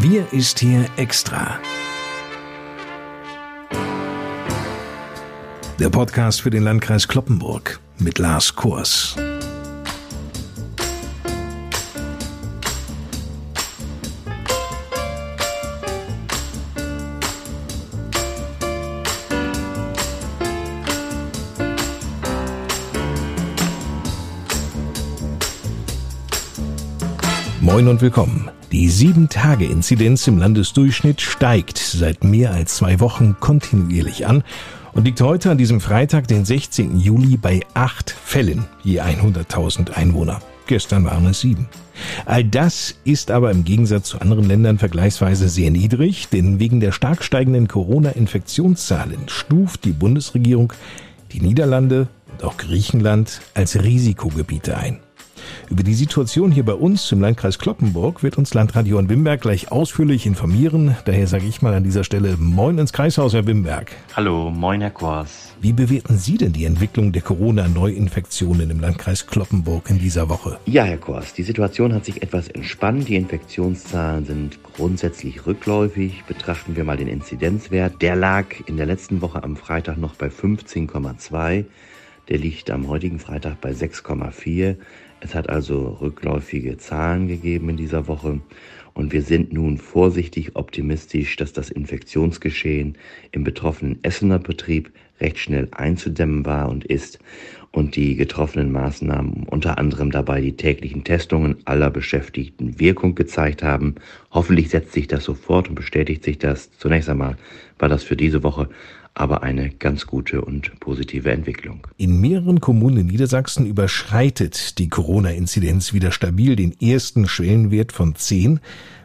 Wir ist hier extra. Der Podcast für den Landkreis Kloppenburg mit Lars Kurs. Moin und willkommen. Die 7-Tage-Inzidenz im Landesdurchschnitt steigt seit mehr als zwei Wochen kontinuierlich an und liegt heute an diesem Freitag, den 16. Juli, bei acht Fällen je 100.000 Einwohner. Gestern waren es sieben. All das ist aber im Gegensatz zu anderen Ländern vergleichsweise sehr niedrig, denn wegen der stark steigenden Corona-Infektionszahlen stuft die Bundesregierung die Niederlande und auch Griechenland als Risikogebiete ein. Über die Situation hier bei uns im Landkreis Kloppenburg wird uns Landrat Johann Wimberg gleich ausführlich informieren. Daher sage ich mal an dieser Stelle Moin ins Kreishaus, Herr Wimberg. Hallo, moin, Herr Kors. Wie bewerten Sie denn die Entwicklung der Corona-Neuinfektionen im Landkreis Kloppenburg in dieser Woche? Ja, Herr Kors, die Situation hat sich etwas entspannt. Die Infektionszahlen sind grundsätzlich rückläufig. Betrachten wir mal den Inzidenzwert. Der lag in der letzten Woche am Freitag noch bei 15,2. Der liegt am heutigen Freitag bei 6,4. Es hat also rückläufige Zahlen gegeben in dieser Woche und wir sind nun vorsichtig optimistisch, dass das Infektionsgeschehen im betroffenen Essener Betrieb recht schnell einzudämmen war und ist und die getroffenen Maßnahmen unter anderem dabei die täglichen Testungen aller Beschäftigten Wirkung gezeigt haben. Hoffentlich setzt sich das sofort und bestätigt sich das. Zunächst einmal war das für diese Woche aber eine ganz gute und positive Entwicklung. In mehreren Kommunen in Niedersachsen überschreitet die Corona-Inzidenz wieder stabil den ersten Schwellenwert von 10.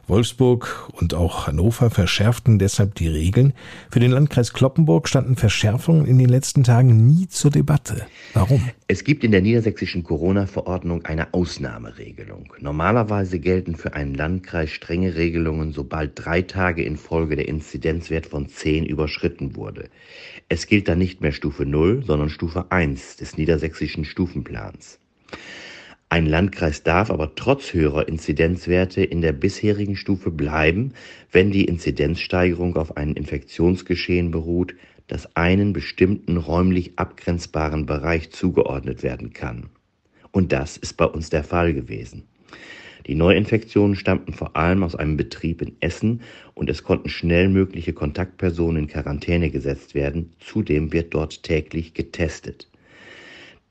Wolfsburg und auch Hannover verschärften deshalb die Regeln. Für den Landkreis Kloppenburg standen Verschärfungen in den letzten Tagen nie zur Debatte. Warum? Es gibt in der niedersächsischen Corona-Verordnung eine Ausnahmeregelung. Normalerweise gelten für einen Landkreis strenge Regelungen, sobald drei Tage in Folge der Inzidenzwert von 10 überschritten wurde. Es gilt dann nicht mehr Stufe 0, sondern Stufe 1 des niedersächsischen Stufenplans. Ein Landkreis darf aber trotz höherer Inzidenzwerte in der bisherigen Stufe bleiben, wenn die Inzidenzsteigerung auf einem Infektionsgeschehen beruht, das einen bestimmten räumlich abgrenzbaren Bereich zugeordnet werden kann. Und das ist bei uns der Fall gewesen. Die Neuinfektionen stammten vor allem aus einem Betrieb in Essen und es konnten schnell mögliche Kontaktpersonen in Quarantäne gesetzt werden. Zudem wird dort täglich getestet.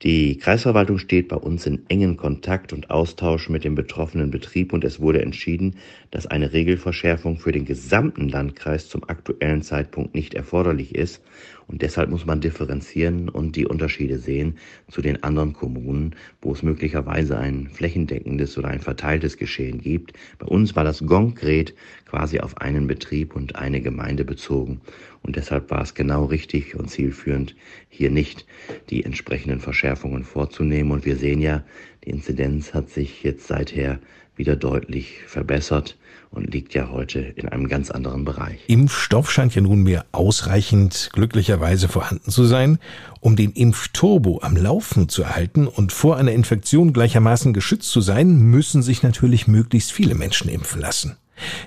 Die Kreisverwaltung steht bei uns in engen Kontakt und Austausch mit dem betroffenen Betrieb und es wurde entschieden, dass eine Regelverschärfung für den gesamten Landkreis zum aktuellen Zeitpunkt nicht erforderlich ist und deshalb muss man differenzieren und die Unterschiede sehen zu den anderen Kommunen, wo es möglicherweise ein flächendeckendes oder ein verteiltes Geschehen gibt. Bei uns war das konkret quasi auf einen Betrieb und eine Gemeinde bezogen und deshalb war es genau richtig und zielführend, hier nicht die entsprechenden Verschärfungen vorzunehmen. Und wir sehen ja, die Inzidenz hat sich jetzt seither wieder deutlich verbessert und liegt ja heute in einem ganz anderen Bereich. Impfstoff scheint ja nunmehr ausreichend glücklicherweise vorhanden zu sein, um den Impfturbo am Laufen zu erhalten und vor einer Infektion gleichermaßen geschützt zu sein, müssen sich natürlich möglichst viele Menschen impfen lassen.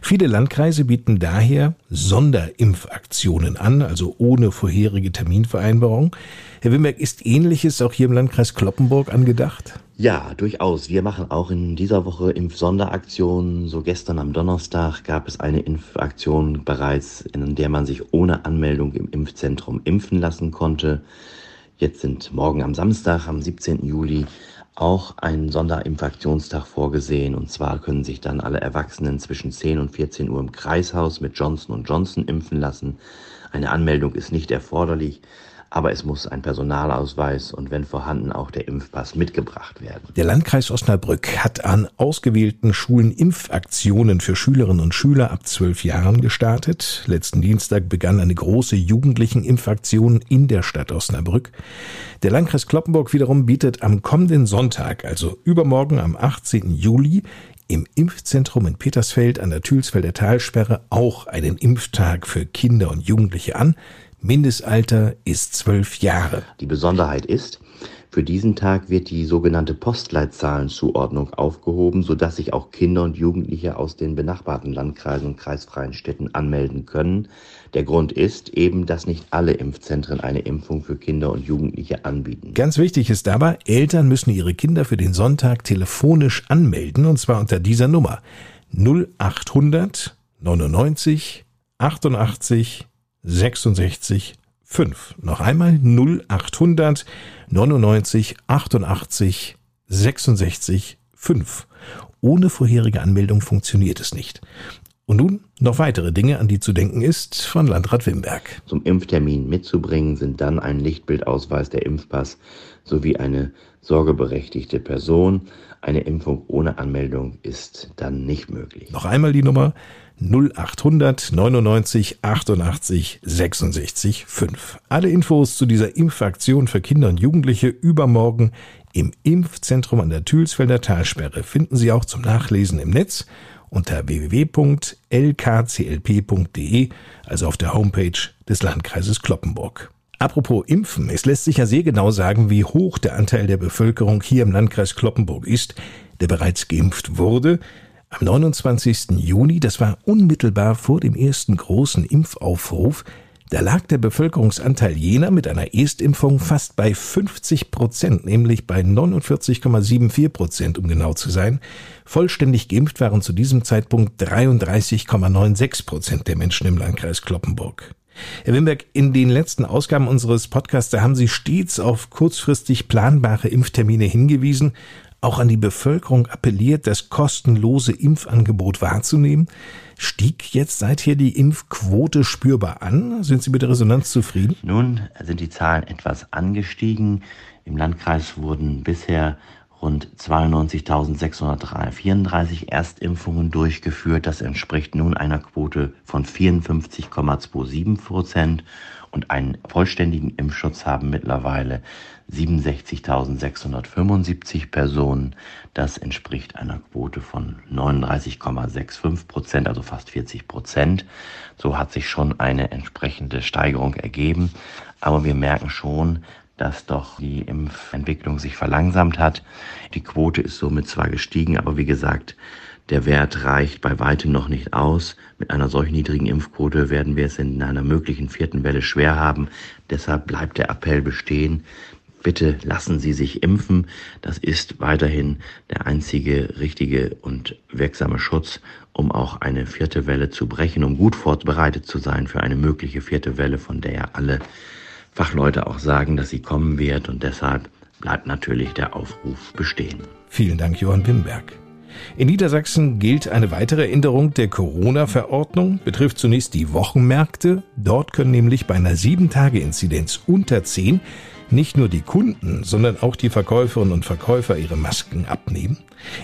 Viele Landkreise bieten daher Sonderimpfaktionen an, also ohne vorherige Terminvereinbarung. Herr Wimberg, ist Ähnliches auch hier im Landkreis Kloppenburg angedacht? Ja, durchaus. Wir machen auch in dieser Woche Impfsonderaktionen. So gestern am Donnerstag gab es eine Impfaktion bereits, in der man sich ohne Anmeldung im Impfzentrum impfen lassen konnte. Jetzt sind morgen am Samstag, am 17. Juli, auch ein Sonderimpfaktionstag vorgesehen. Und zwar können sich dann alle Erwachsenen zwischen 10 und 14 Uhr im Kreishaus mit Johnson Johnson impfen lassen. Eine Anmeldung ist nicht erforderlich aber es muss ein Personalausweis und wenn vorhanden auch der Impfpass mitgebracht werden. Der Landkreis Osnabrück hat an ausgewählten Schulen Impfaktionen für Schülerinnen und Schüler ab zwölf Jahren gestartet. Letzten Dienstag begann eine große Jugendlichen-Impfaktion in der Stadt Osnabrück. Der Landkreis Kloppenburg wiederum bietet am kommenden Sonntag, also übermorgen am 18. Juli, im Impfzentrum in Petersfeld an der Thülsfelder Talsperre auch einen Impftag für Kinder und Jugendliche an. Mindestalter ist zwölf Jahre. Die Besonderheit ist, Für diesen Tag wird die sogenannte Postleitzahlenzuordnung aufgehoben, sodass sich auch Kinder und Jugendliche aus den benachbarten Landkreisen und kreisfreien Städten anmelden können. Der Grund ist eben, dass nicht alle Impfzentren eine Impfung für Kinder und Jugendliche anbieten. Ganz wichtig ist aber, Eltern müssen ihre Kinder für den Sonntag telefonisch anmelden, und zwar unter dieser Nummer 0800 99 88 66 5. Noch einmal 0800 99 88 66 5. Ohne vorherige Anmeldung funktioniert es nicht. Und nun noch weitere Dinge, an die zu denken ist, von Landrat Wimberg. Zum Impftermin mitzubringen sind dann ein Lichtbildausweis der Impfpass sowie eine sorgeberechtigte Person. Eine Impfung ohne Anmeldung ist dann nicht möglich. Noch einmal die Nummer 0800 99 88 66 5. Alle Infos zu dieser Impfaktion für Kinder und Jugendliche übermorgen im Impfzentrum an der Thülsfelder Talsperre finden Sie auch zum Nachlesen im Netz unter www.lkclp.de, also auf der Homepage des Landkreises Kloppenburg. Apropos Impfen, es lässt sich ja sehr genau sagen, wie hoch der Anteil der Bevölkerung hier im Landkreis Kloppenburg ist, der bereits geimpft wurde. Am 29. Juni, das war unmittelbar vor dem ersten großen Impfaufruf, da lag der Bevölkerungsanteil jener mit einer Erstimpfung fast bei 50 Prozent, nämlich bei 49,74 Prozent, um genau zu sein. Vollständig geimpft waren zu diesem Zeitpunkt 33,96 Prozent der Menschen im Landkreis Kloppenburg. Herr Wimberg, in den letzten Ausgaben unseres Podcasts, da haben Sie stets auf kurzfristig planbare Impftermine hingewiesen auch an die Bevölkerung appelliert, das kostenlose Impfangebot wahrzunehmen. Stieg jetzt seither die Impfquote spürbar an? Sind Sie mit der Resonanz zufrieden? Nun sind die Zahlen etwas angestiegen. Im Landkreis wurden bisher rund 92.634 Erstimpfungen durchgeführt. Das entspricht nun einer Quote von 54,27 Prozent und einen vollständigen Impfschutz haben mittlerweile 67.675 Personen. Das entspricht einer Quote von 39,65 Prozent, also fast 40 Prozent. So hat sich schon eine entsprechende Steigerung ergeben. Aber wir merken schon, dass doch die Impfentwicklung sich verlangsamt hat. Die Quote ist somit zwar gestiegen, aber wie gesagt, der Wert reicht bei weitem noch nicht aus. Mit einer solch niedrigen Impfquote werden wir es in einer möglichen vierten Welle schwer haben. Deshalb bleibt der Appell bestehen. Bitte lassen Sie sich impfen. Das ist weiterhin der einzige richtige und wirksame Schutz, um auch eine vierte Welle zu brechen, um gut vorbereitet zu sein für eine mögliche vierte Welle, von der ja alle Fachleute auch sagen, dass sie kommen wird. Und deshalb bleibt natürlich der Aufruf bestehen. Vielen Dank, Johann Wimberg. In Niedersachsen gilt eine weitere Änderung der Corona-Verordnung, betrifft zunächst die Wochenmärkte. Dort können nämlich bei einer 7-Tage-Inzidenz unter 10 nicht nur die Kunden, sondern auch die Verkäuferinnen und Verkäufer ihre Masken abnehmen.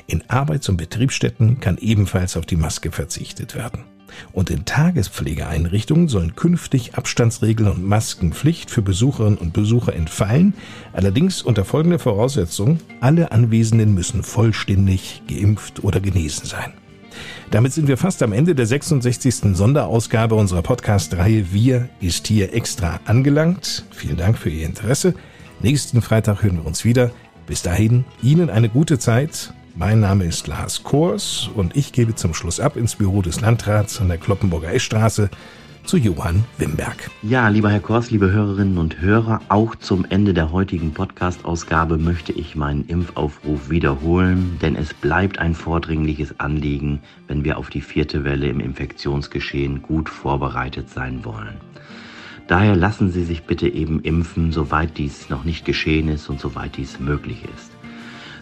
In Arbeits- und Betriebsstätten kann ebenfalls auf die Maske verzichtet werden. Und in Tagespflegeeinrichtungen sollen künftig Abstandsregeln und Maskenpflicht für Besucherinnen und Besucher entfallen, allerdings unter folgender Voraussetzung, alle Anwesenden müssen vollständig geimpft oder genesen sein. Damit sind wir fast am Ende der 66. Sonderausgabe unserer Podcast-Reihe Wir ist hier extra angelangt. Vielen Dank für Ihr Interesse. Nächsten Freitag hören wir uns wieder. Bis dahin, Ihnen eine gute Zeit mein Name ist Lars Kors und ich gebe zum Schluss ab ins Büro des Landrats an der Kloppenburger Eschstraße zu Johann Wimberg. Ja, lieber Herr Kors, liebe Hörerinnen und Hörer, auch zum Ende der heutigen Podcast-Ausgabe möchte ich meinen Impfaufruf wiederholen, denn es bleibt ein vordringliches Anliegen, wenn wir auf die vierte Welle im Infektionsgeschehen gut vorbereitet sein wollen. Daher lassen Sie sich bitte eben impfen, soweit dies noch nicht geschehen ist und soweit dies möglich ist.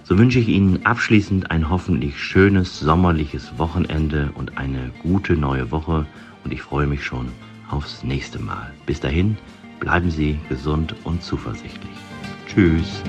So wünsche ich Ihnen abschließend ein hoffentlich schönes sommerliches Wochenende und eine gute neue Woche und ich freue mich schon aufs nächste Mal. Bis dahin, bleiben Sie gesund und zuversichtlich. Tschüss.